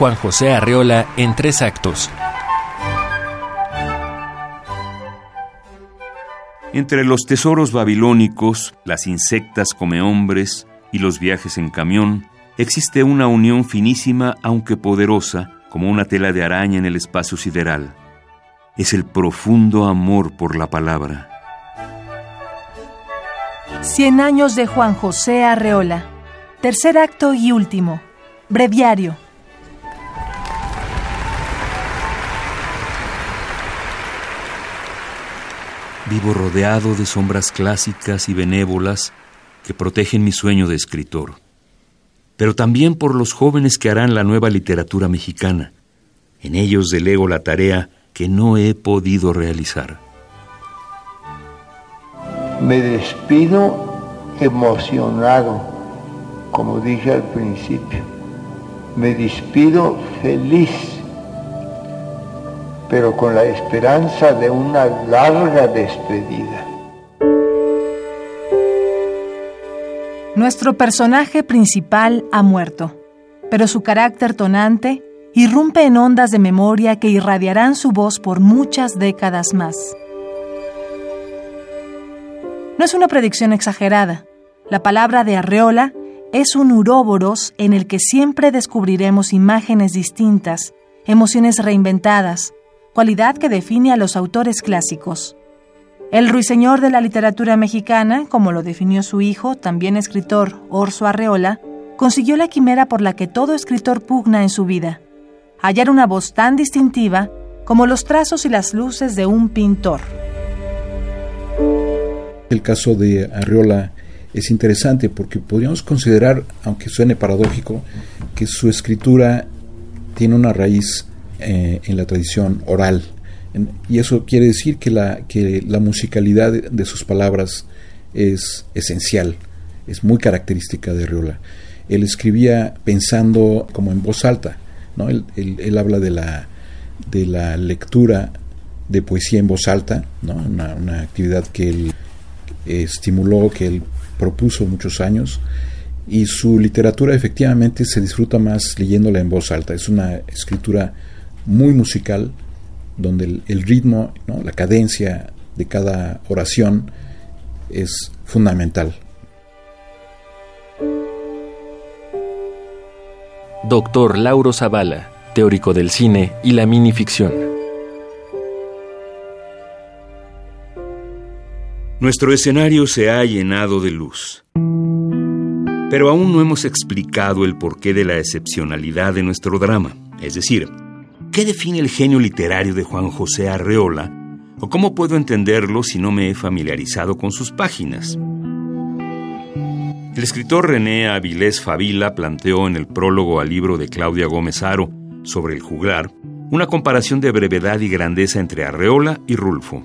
Juan José Arreola en tres actos. Entre los tesoros babilónicos, las insectas come hombres y los viajes en camión, existe una unión finísima aunque poderosa, como una tela de araña en el espacio sideral. Es el profundo amor por la palabra. Cien años de Juan José Arreola. Tercer acto y último. Breviario. Vivo rodeado de sombras clásicas y benévolas que protegen mi sueño de escritor, pero también por los jóvenes que harán la nueva literatura mexicana. En ellos delego la tarea que no he podido realizar. Me despido emocionado, como dije al principio. Me despido feliz pero con la esperanza de una larga despedida. Nuestro personaje principal ha muerto, pero su carácter tonante irrumpe en ondas de memoria que irradiarán su voz por muchas décadas más. No es una predicción exagerada. La palabra de Arreola es un uróboros en el que siempre descubriremos imágenes distintas, emociones reinventadas, cualidad que define a los autores clásicos. El ruiseñor de la literatura mexicana, como lo definió su hijo, también escritor, Orso Arreola, consiguió la quimera por la que todo escritor pugna en su vida, hallar una voz tan distintiva como los trazos y las luces de un pintor. El caso de Arreola es interesante porque podríamos considerar, aunque suene paradójico, que su escritura tiene una raíz eh, en la tradición oral. y eso quiere decir que la, que la musicalidad de, sus palabras es esencial, es muy característica de Riola. Él escribía pensando como en voz alta, ¿no? él, él, habla de la, de la lectura de poesía en voz alta, ¿no? una, una actividad que él estimuló, que él propuso muchos años, y su literatura efectivamente se disfruta más leyéndola en voz alta. Es una escritura muy musical, donde el, ritmo, la cadencia de cada oración es fundamental. Doctor Lauro Zavala, teórico del cine y la minificción. Nuestro escenario se ha llenado de luz. Pero aún no hemos explicado el porqué de la excepcionalidad de nuestro drama, es decir, ¿Qué define el genio literario de Juan José Arreola? ¿O cómo puedo entenderlo si no me he familiarizado con sus páginas? El escritor René Avilés Favila planteó en el prólogo al libro de Claudia Gómez Aro sobre el juglar una comparación de brevedad y grandeza entre Arreola y Rulfo.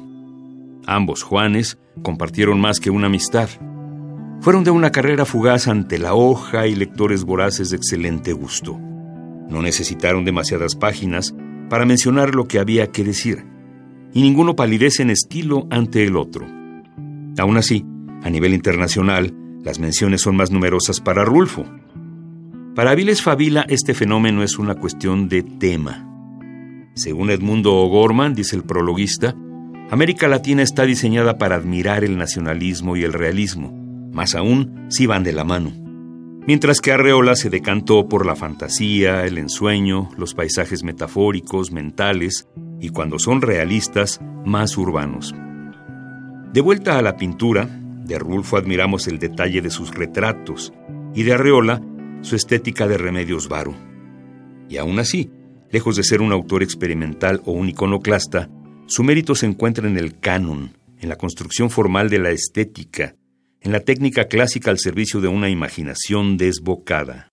Ambos Juanes compartieron más que una amistad. Fueron de una carrera fugaz ante la hoja y lectores voraces de excelente gusto. No necesitaron demasiadas páginas para mencionar lo que había que decir, y ninguno palidece en estilo ante el otro. Aún así, a nivel internacional, las menciones son más numerosas para Rulfo. Para Aviles Favila, este fenómeno es una cuestión de tema. Según Edmundo O'Gorman, dice el prologuista, América Latina está diseñada para admirar el nacionalismo y el realismo, más aún si van de la mano mientras que Arreola se decantó por la fantasía, el ensueño, los paisajes metafóricos, mentales y, cuando son realistas, más urbanos. De vuelta a la pintura, de Rulfo admiramos el detalle de sus retratos y de Arreola su estética de remedios varo. Y aún así, lejos de ser un autor experimental o un iconoclasta, su mérito se encuentra en el canon, en la construcción formal de la estética, en la técnica clásica al servicio de una imaginación desbocada.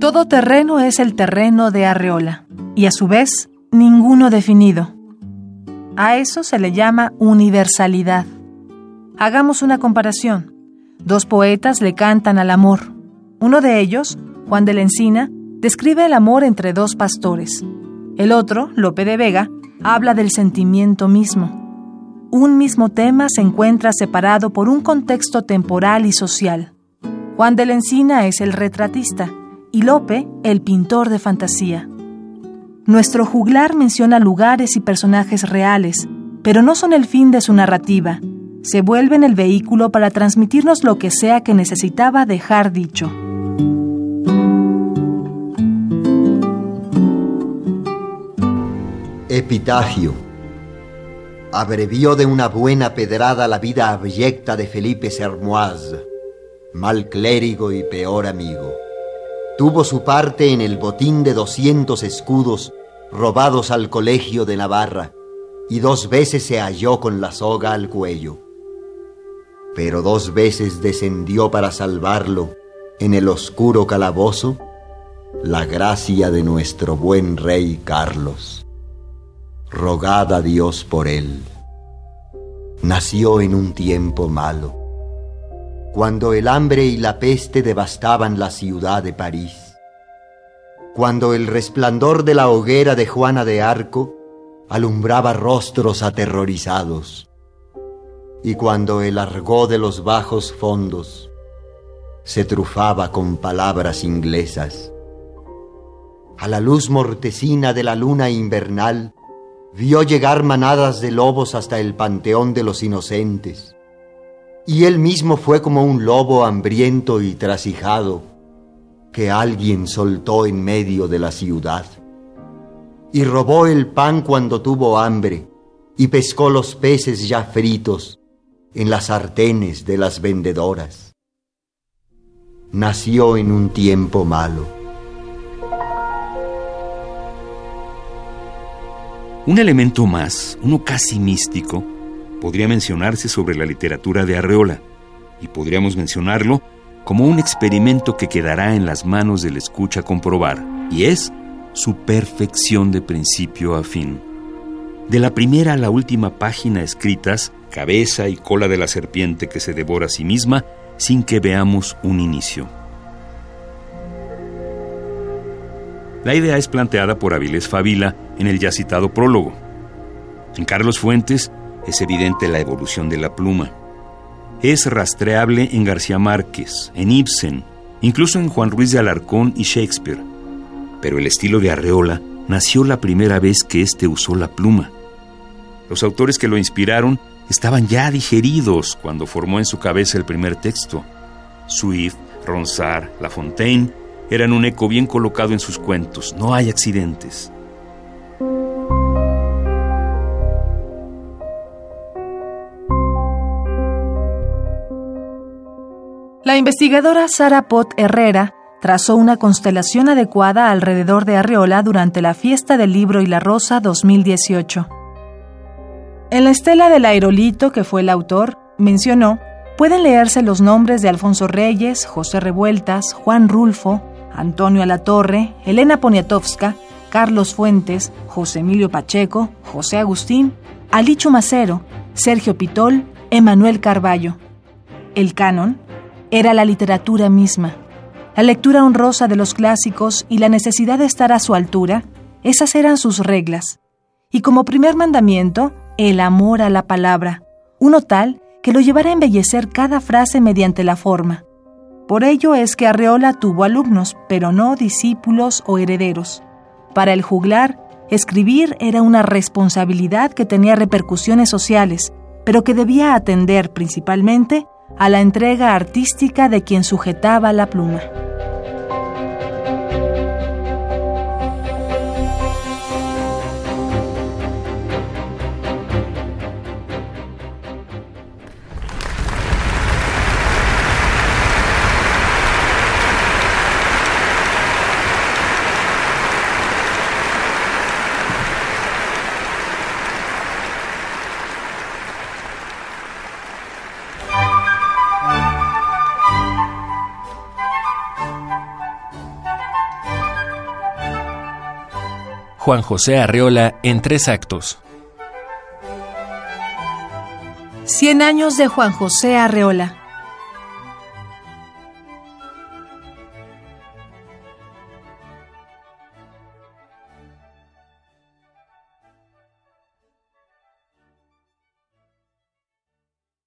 Todo terreno es el terreno de Arreola, y a su vez ninguno definido. A eso se le llama universalidad. Hagamos una comparación. Dos poetas le cantan al amor. Uno de ellos, Juan de la Encina, describe el amor entre dos pastores. El otro, Lope de Vega, habla del sentimiento mismo. un mismo tema se encuentra separado por un contexto temporal y social. Juan de la Encina es el retratista y Lope el pintor de fantasía. Nuestro juglar menciona lugares y personajes reales, pero no son el fin de su narrativa. Se vuelven el vehículo para transmitirnos lo que sea que necesitaba dejar dicho. Epitafio. Abrevió de una buena pedrada la vida abyecta de Felipe Sermoise, mal clérigo y peor amigo. Tuvo su parte en el botín de doscientos escudos robados al colegio de Navarra, y dos veces se halló con la soga al cuello. Pero dos veces descendió para salvarlo en el oscuro calabozo la gracia de nuestro buen rey Carlos rogad a Dios por él. Nació en un tiempo malo, cuando el hambre y la peste devastaban la ciudad de París, cuando el resplandor de la hoguera de Juana de Arco alumbraba rostros aterrorizados, y cuando el argó de los bajos fondos se trufaba con palabras inglesas. A la luz mortecina de la luna invernal, vio llegar manadas de lobos hasta el panteón de los inocentes, y él mismo fue como un lobo hambriento y trasijado que alguien soltó en medio de la ciudad, y robó el pan cuando tuvo hambre, y pescó los peces ya fritos en las sartenes de las vendedoras. Nació en un tiempo malo Un elemento más, uno casi místico, podría mencionarse sobre la literatura de Arreola, y podríamos mencionarlo como un experimento que quedará en las manos del escucha comprobar, y es su perfección de principio a fin. De la primera a la última página escritas, cabeza y cola de la serpiente que se devora a sí misma, sin que veamos un inicio. La idea es planteada por Avilés Favila en el ya citado prólogo. En Carlos Fuentes es evidente la evolución de la pluma. Es rastreable en García Márquez, en Ibsen, incluso en Juan Ruiz de Alarcón y Shakespeare. Pero el estilo de Arreola nació la primera vez que éste usó la pluma. Los autores que lo inspiraron estaban ya digeridos cuando formó en su cabeza el primer texto. Swift, Ronsard, La Fontaine eran un eco bien colocado en sus cuentos. No hay accidentes. La investigadora Sara Pot Herrera trazó una constelación adecuada alrededor de Arreola durante la Fiesta del Libro y la Rosa 2018. En la estela del aerolito que fue el autor, mencionó, pueden leerse los nombres de Alfonso Reyes, José Revueltas, Juan Rulfo, Antonio Alatorre, Elena Poniatowska, Carlos Fuentes, José Emilio Pacheco, José Agustín, Alicho Macero, Sergio Pitol, Emanuel Carballo. El canon era la literatura misma. La lectura honrosa de los clásicos y la necesidad de estar a su altura, esas eran sus reglas. Y como primer mandamiento, el amor a la palabra, uno tal que lo llevara a embellecer cada frase mediante la forma. Por ello es que Arreola tuvo alumnos, pero no discípulos o herederos. Para el juglar, escribir era una responsabilidad que tenía repercusiones sociales, pero que debía atender principalmente a la entrega artística de quien sujetaba la pluma. Juan José Arreola en tres actos. Cien años de Juan José Arreola.